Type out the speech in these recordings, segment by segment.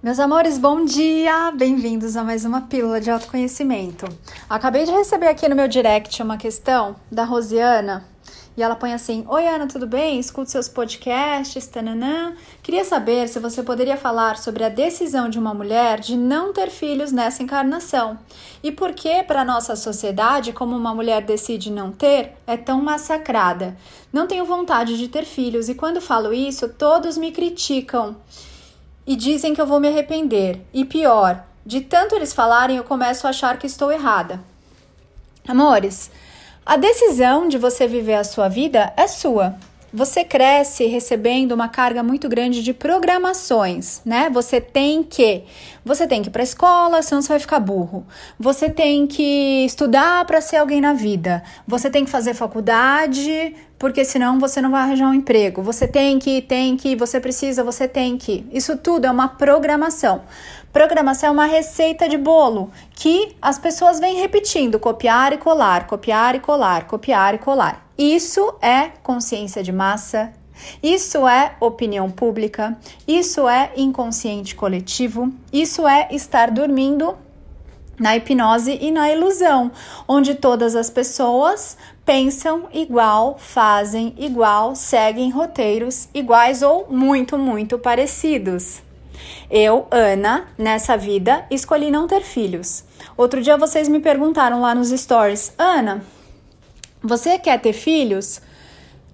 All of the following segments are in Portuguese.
Meus amores, bom dia! Bem-vindos a mais uma pílula de autoconhecimento. Acabei de receber aqui no meu direct uma questão da Rosiana e ela põe assim: Oi, Ana, tudo bem? Escuto seus podcasts, tananã. Queria saber se você poderia falar sobre a decisão de uma mulher de não ter filhos nessa encarnação e por que, para nossa sociedade, como uma mulher decide não ter, é tão massacrada. Não tenho vontade de ter filhos e quando falo isso, todos me criticam e dizem que eu vou me arrepender. E pior, de tanto eles falarem, eu começo a achar que estou errada. Amores, a decisão de você viver a sua vida é sua. Você cresce recebendo uma carga muito grande de programações, né? Você tem que, você tem que ir para a escola, senão você vai ficar burro. Você tem que estudar para ser alguém na vida. Você tem que fazer faculdade, porque senão você não vai arranjar um emprego. Você tem que, tem que, você precisa, você tem que. Isso tudo é uma programação. Programação é uma receita de bolo que as pessoas vêm repetindo, copiar e colar, copiar e colar, copiar e colar. Isso é consciência de massa, isso é opinião pública, isso é inconsciente coletivo, isso é estar dormindo na hipnose e na ilusão, onde todas as pessoas pensam igual, fazem igual, seguem roteiros iguais ou muito, muito parecidos. Eu, Ana, nessa vida, escolhi não ter filhos. Outro dia vocês me perguntaram lá nos stories, Ana, você quer ter filhos?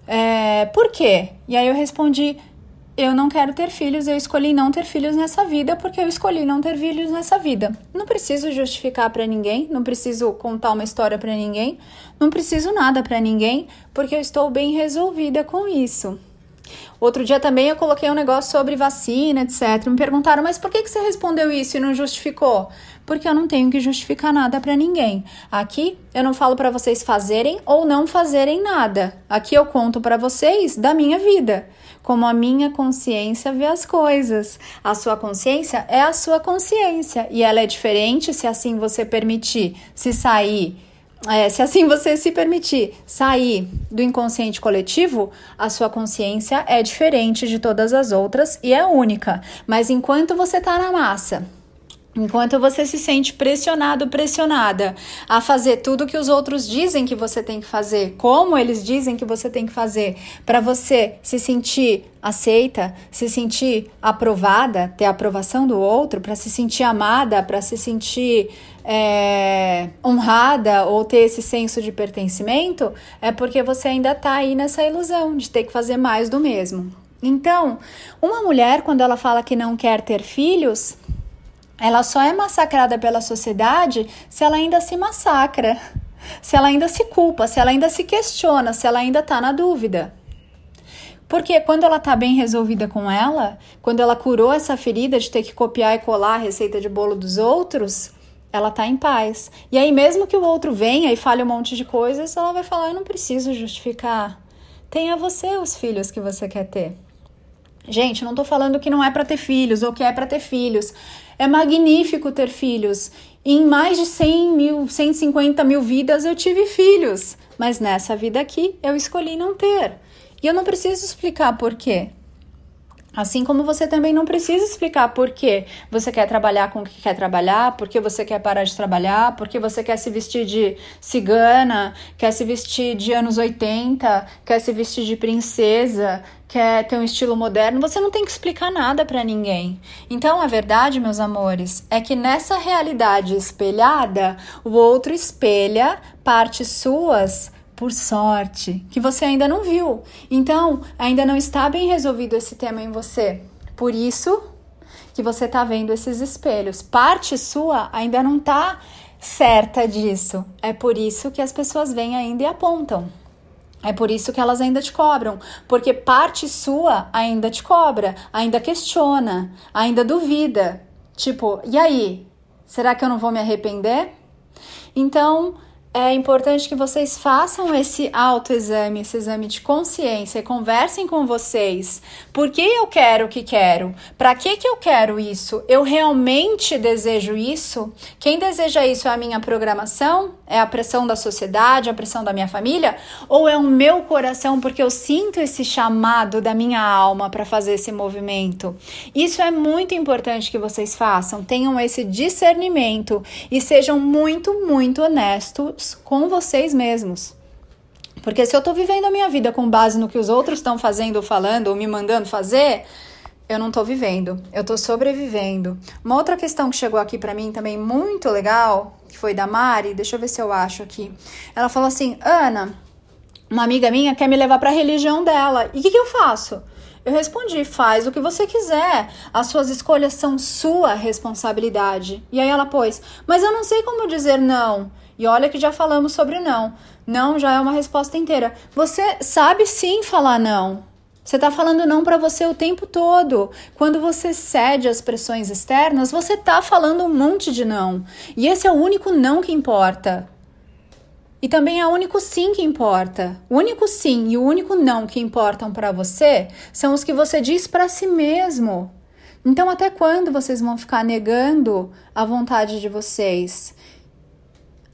É, por quê? E aí eu respondi, eu não quero ter filhos, eu escolhi não ter filhos nessa vida porque eu escolhi não ter filhos nessa vida. Não preciso justificar para ninguém, não preciso contar uma história para ninguém, não preciso nada para ninguém, porque eu estou bem resolvida com isso. Outro dia também eu coloquei um negócio sobre vacina, etc. Me perguntaram, mas por que, que você respondeu isso e não justificou? Porque eu não tenho que justificar nada para ninguém. Aqui eu não falo para vocês fazerem ou não fazerem nada. Aqui eu conto para vocês da minha vida, como a minha consciência vê as coisas. A sua consciência é a sua consciência e ela é diferente se assim você permitir se sair é, se assim você se permitir sair do inconsciente coletivo, a sua consciência é diferente de todas as outras e é única. Mas enquanto você está na massa, Enquanto você se sente pressionado, pressionada a fazer tudo que os outros dizem que você tem que fazer, como eles dizem que você tem que fazer, para você se sentir aceita, se sentir aprovada, ter a aprovação do outro, para se sentir amada, para se sentir é, honrada ou ter esse senso de pertencimento, é porque você ainda está aí nessa ilusão de ter que fazer mais do mesmo. Então, uma mulher, quando ela fala que não quer ter filhos, ela só é massacrada pela sociedade se ela ainda se massacra, se ela ainda se culpa, se ela ainda se questiona, se ela ainda está na dúvida. Porque quando ela está bem resolvida com ela, quando ela curou essa ferida de ter que copiar e colar a receita de bolo dos outros, ela está em paz. E aí, mesmo que o outro venha e fale um monte de coisas, ela vai falar: Eu não preciso justificar. Tenha você os filhos que você quer ter. Gente, não estou falando que não é para ter filhos ou que é para ter filhos. É magnífico ter filhos. Em mais de 100 mil, 150 mil vidas eu tive filhos, mas nessa vida aqui eu escolhi não ter. E eu não preciso explicar por quê. Assim como você também não precisa explicar por que você quer trabalhar com o que quer trabalhar, por que você quer parar de trabalhar, por que você quer se vestir de cigana, quer se vestir de anos 80, quer se vestir de princesa, quer ter um estilo moderno. Você não tem que explicar nada para ninguém. Então, a verdade, meus amores, é que nessa realidade espelhada, o outro espelha partes suas por sorte, que você ainda não viu. Então, ainda não está bem resolvido esse tema em você. Por isso que você está vendo esses espelhos. Parte sua ainda não está certa disso. É por isso que as pessoas vêm ainda e apontam. É por isso que elas ainda te cobram, porque parte sua ainda te cobra, ainda questiona, ainda duvida. Tipo, e aí? Será que eu não vou me arrepender? Então, é importante que vocês façam esse autoexame, esse exame de consciência conversem com vocês. Por que eu quero o que quero? Para que, que eu quero isso? Eu realmente desejo isso? Quem deseja isso é a minha programação? É a pressão da sociedade, a pressão da minha família? Ou é o meu coração porque eu sinto esse chamado da minha alma para fazer esse movimento? Isso é muito importante que vocês façam. Tenham esse discernimento e sejam muito, muito honestos com vocês mesmos. Porque se eu tô vivendo a minha vida com base no que os outros estão fazendo falando ou me mandando fazer, eu não tô vivendo, eu tô sobrevivendo. Uma outra questão que chegou aqui para mim também muito legal, que foi da Mari, deixa eu ver se eu acho aqui. Ela falou assim: "Ana, uma amiga minha quer me levar para a religião dela. E o que, que eu faço?" Eu respondi: faz o que você quiser. As suas escolhas são sua responsabilidade. E aí ela pôs: mas eu não sei como dizer não. E olha que já falamos sobre não. Não já é uma resposta inteira. Você sabe sim falar não. Você está falando não para você o tempo todo. Quando você cede às pressões externas, você está falando um monte de não. E esse é o único não que importa. E também é o único sim que importa. O único sim e o único não que importam para você são os que você diz para si mesmo. Então, até quando vocês vão ficar negando a vontade de vocês?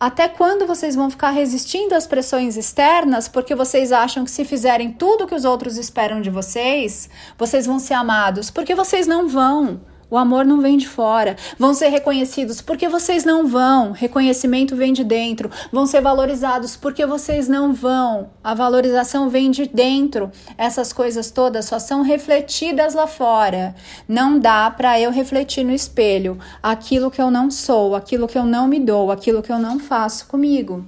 Até quando vocês vão ficar resistindo às pressões externas porque vocês acham que se fizerem tudo o que os outros esperam de vocês, vocês vão ser amados? Porque vocês não vão. O amor não vem de fora. Vão ser reconhecidos porque vocês não vão. Reconhecimento vem de dentro. Vão ser valorizados porque vocês não vão. A valorização vem de dentro. Essas coisas todas só são refletidas lá fora. Não dá para eu refletir no espelho aquilo que eu não sou, aquilo que eu não me dou, aquilo que eu não faço comigo.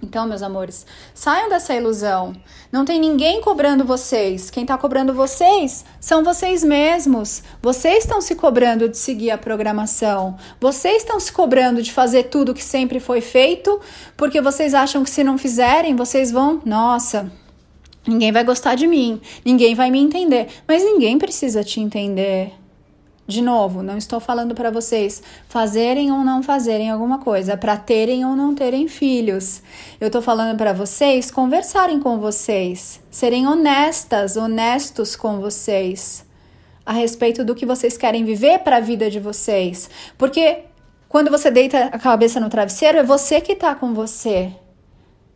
Então, meus amores, saiam dessa ilusão. Não tem ninguém cobrando vocês. Quem está cobrando vocês são vocês mesmos. Vocês estão se cobrando de seguir a programação. Vocês estão se cobrando de fazer tudo que sempre foi feito, porque vocês acham que se não fizerem, vocês vão, nossa, ninguém vai gostar de mim, ninguém vai me entender. Mas ninguém precisa te entender. De novo, não estou falando para vocês fazerem ou não fazerem alguma coisa, para terem ou não terem filhos. Eu estou falando para vocês conversarem com vocês, serem honestas, honestos com vocês a respeito do que vocês querem viver para a vida de vocês. Porque quando você deita a cabeça no travesseiro, é você que está com você.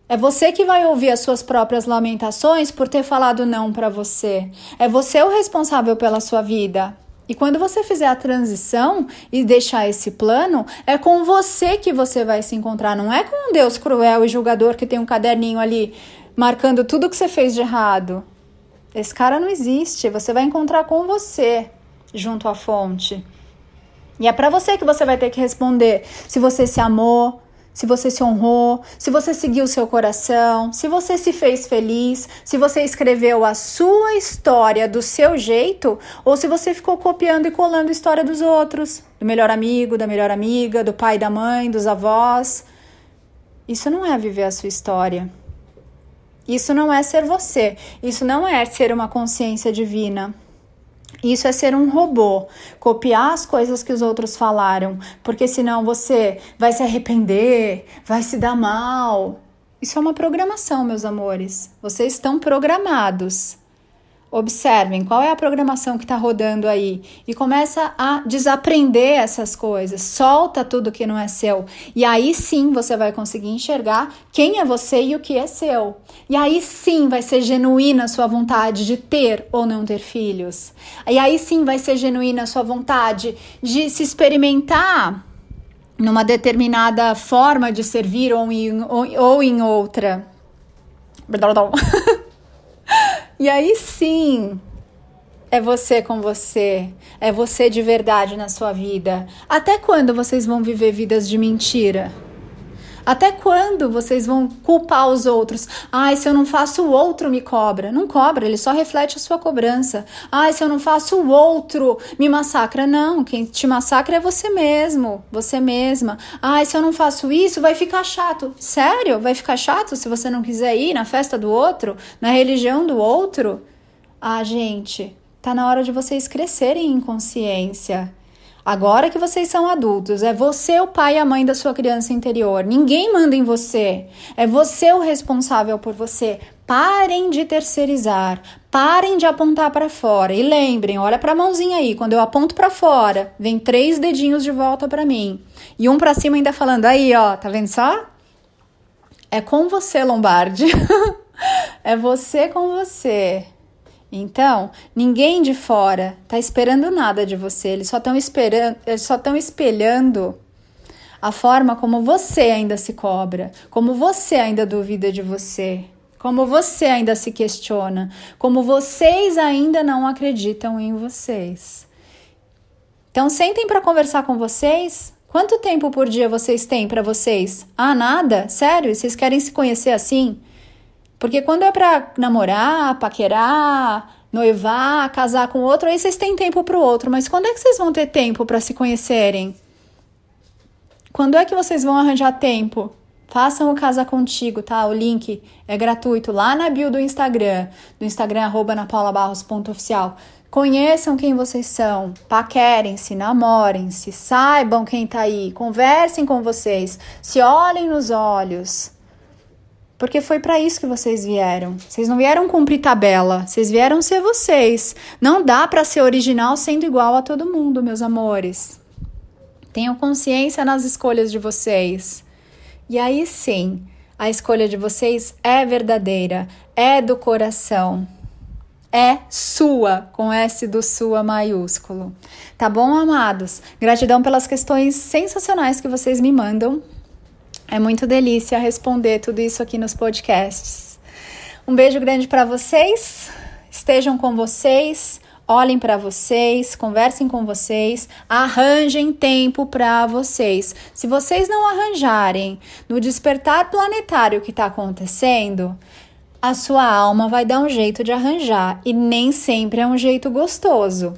É você que vai ouvir as suas próprias lamentações por ter falado não para você. É você o responsável pela sua vida. E quando você fizer a transição e deixar esse plano, é com você que você vai se encontrar, não é com um Deus cruel e julgador que tem um caderninho ali marcando tudo que você fez de errado. Esse cara não existe, você vai encontrar com você junto à fonte. E é para você que você vai ter que responder se você se amou, se você se honrou, se você seguiu seu coração, se você se fez feliz, se você escreveu a sua história do seu jeito ou se você ficou copiando e colando a história dos outros, do melhor amigo, da melhor amiga, do pai, da mãe, dos avós. Isso não é viver a sua história. Isso não é ser você. Isso não é ser uma consciência divina. Isso é ser um robô, copiar as coisas que os outros falaram, porque senão você vai se arrepender, vai se dar mal. Isso é uma programação, meus amores. Vocês estão programados. Observem qual é a programação que está rodando aí e começa a desaprender essas coisas. Solta tudo que não é seu. E aí sim você vai conseguir enxergar quem é você e o que é seu. E aí sim vai ser genuína a sua vontade de ter ou não ter filhos. E aí sim vai ser genuína a sua vontade de se experimentar numa determinada forma de servir ou em, ou, ou em outra. E aí sim, é você com você, é você de verdade na sua vida. Até quando vocês vão viver vidas de mentira? Até quando vocês vão culpar os outros? Ai, se eu não faço o outro me cobra. Não cobra, ele só reflete a sua cobrança. Ai, se eu não faço o outro me massacra. Não, quem te massacra é você mesmo, você mesma. Ai, se eu não faço isso, vai ficar chato. Sério? Vai ficar chato se você não quiser ir na festa do outro, na religião do outro? Ah, gente, tá na hora de vocês crescerem em consciência. Agora que vocês são adultos, é você o pai e a mãe da sua criança interior. Ninguém manda em você. É você o responsável por você. Parem de terceirizar. Parem de apontar para fora. E lembrem, olha para a mãozinha aí. Quando eu aponto para fora, vem três dedinhos de volta para mim. E um para cima ainda falando: aí, ó, tá vendo só? É com você, Lombardi. é você com você. Então, ninguém de fora está esperando nada de você, eles só estão esperando, eles só estão espelhando a forma como você ainda se cobra, como você ainda duvida de você, como você ainda se questiona, como vocês ainda não acreditam em vocês. Então, sentem para conversar com vocês. Quanto tempo por dia vocês têm para vocês? Ah, nada? Sério? Vocês querem se conhecer assim? Porque quando é para namorar, paquerar, noivar, casar com outro, aí vocês têm tempo para o outro. Mas quando é que vocês vão ter tempo para se conhecerem? Quando é que vocês vão arranjar tempo? Façam o Casa Contigo, tá? O link é gratuito lá na bio do Instagram, do Instagram arroba napaulabarros.oficial. Conheçam quem vocês são, paquerem-se, namorem-se, saibam quem tá aí, conversem com vocês, se olhem nos olhos. Porque foi para isso que vocês vieram. Vocês não vieram cumprir tabela, vocês vieram ser vocês. Não dá para ser original sendo igual a todo mundo, meus amores. Tenham consciência nas escolhas de vocês. E aí sim, a escolha de vocês é verdadeira, é do coração. É sua, com S do sua maiúsculo. Tá bom, amados? Gratidão pelas questões sensacionais que vocês me mandam. É muito delícia responder tudo isso aqui nos podcasts. Um beijo grande para vocês. Estejam com vocês, olhem para vocês, conversem com vocês, arranjem tempo para vocês. Se vocês não arranjarem no despertar planetário que está acontecendo, a sua alma vai dar um jeito de arranjar e nem sempre é um jeito gostoso.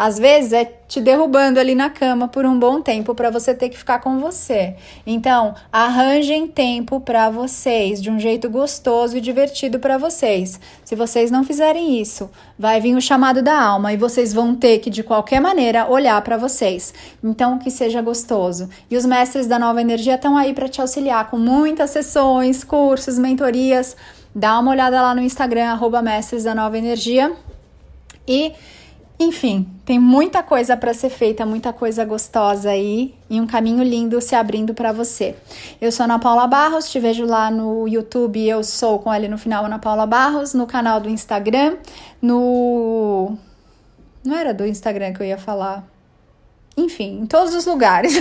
Às vezes é te derrubando ali na cama por um bom tempo para você ter que ficar com você. Então, arranjem tempo para vocês de um jeito gostoso e divertido para vocês. Se vocês não fizerem isso, vai vir o chamado da alma e vocês vão ter que de qualquer maneira olhar para vocês. Então, que seja gostoso. E os mestres da Nova Energia estão aí para te auxiliar com muitas sessões, cursos, mentorias. Dá uma olhada lá no Instagram arroba mestres da Nova Energia e enfim, tem muita coisa para ser feita, muita coisa gostosa aí e um caminho lindo se abrindo para você. Eu sou Ana Paula Barros, te vejo lá no YouTube, eu sou com ele no final Ana Paula Barros, no canal do Instagram, no Não era do Instagram que eu ia falar. Enfim, em todos os lugares.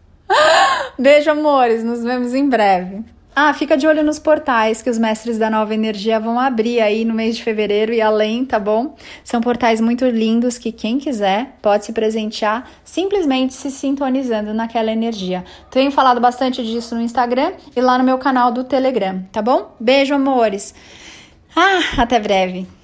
Beijo, amores, nos vemos em breve. Ah, fica de olho nos portais que os mestres da nova energia vão abrir aí no mês de fevereiro e além, tá bom? São portais muito lindos que quem quiser pode se presentear simplesmente se sintonizando naquela energia. Tenho falado bastante disso no Instagram e lá no meu canal do Telegram, tá bom? Beijo, amores. Ah, até breve.